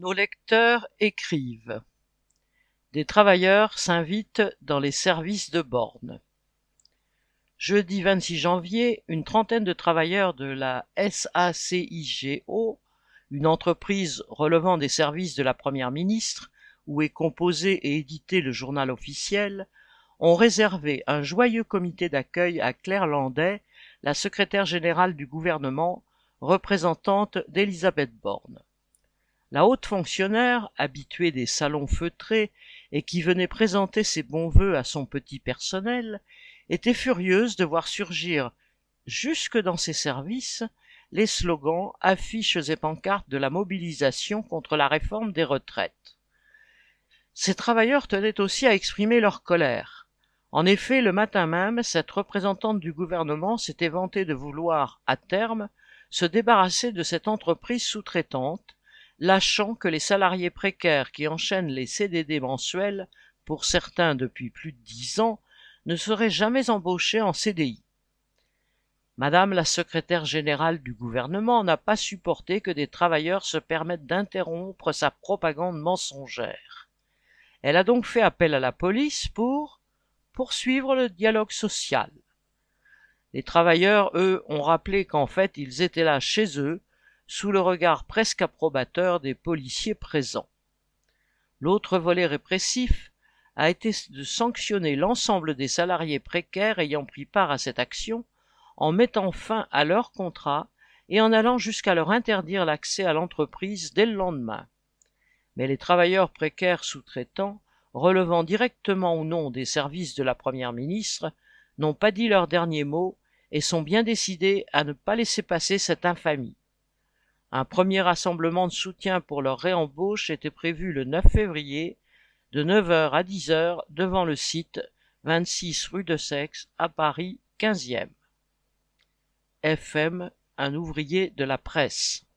Nos lecteurs écrivent. Des travailleurs s'invitent dans les services de borne. Jeudi 26 janvier, une trentaine de travailleurs de la SACIGO, une entreprise relevant des services de la Première ministre, où est composé et édité le journal officiel, ont réservé un joyeux comité d'accueil à Claire Landais, la secrétaire générale du gouvernement, représentante d'Elisabeth Borne. La haute fonctionnaire, habituée des salons feutrés et qui venait présenter ses bons voeux à son petit personnel, était furieuse de voir surgir, jusque dans ses services, les slogans, affiches et pancartes de la mobilisation contre la réforme des retraites. Ces travailleurs tenaient aussi à exprimer leur colère. En effet, le matin même, cette représentante du gouvernement s'était vantée de vouloir, à terme, se débarrasser de cette entreprise sous-traitante, lâchant que les salariés précaires qui enchaînent les CDD mensuels, pour certains depuis plus de dix ans, ne seraient jamais embauchés en CDI. Madame la secrétaire générale du gouvernement n'a pas supporté que des travailleurs se permettent d'interrompre sa propagande mensongère. Elle a donc fait appel à la police pour poursuivre le dialogue social. Les travailleurs, eux, ont rappelé qu'en fait ils étaient là chez eux sous le regard presque approbateur des policiers présents. L'autre volet répressif a été de sanctionner l'ensemble des salariés précaires ayant pris part à cette action en mettant fin à leur contrat et en allant jusqu'à leur interdire l'accès à l'entreprise dès le lendemain. Mais les travailleurs précaires sous-traitants, relevant directement ou non des services de la Première ministre, n'ont pas dit leur dernier mot et sont bien décidés à ne pas laisser passer cette infamie. Un premier rassemblement de soutien pour leur réembauche était prévu le 9 février, de 9h à 10h, devant le site 26 rue de Sexe, à Paris 15e. FM, un ouvrier de la presse.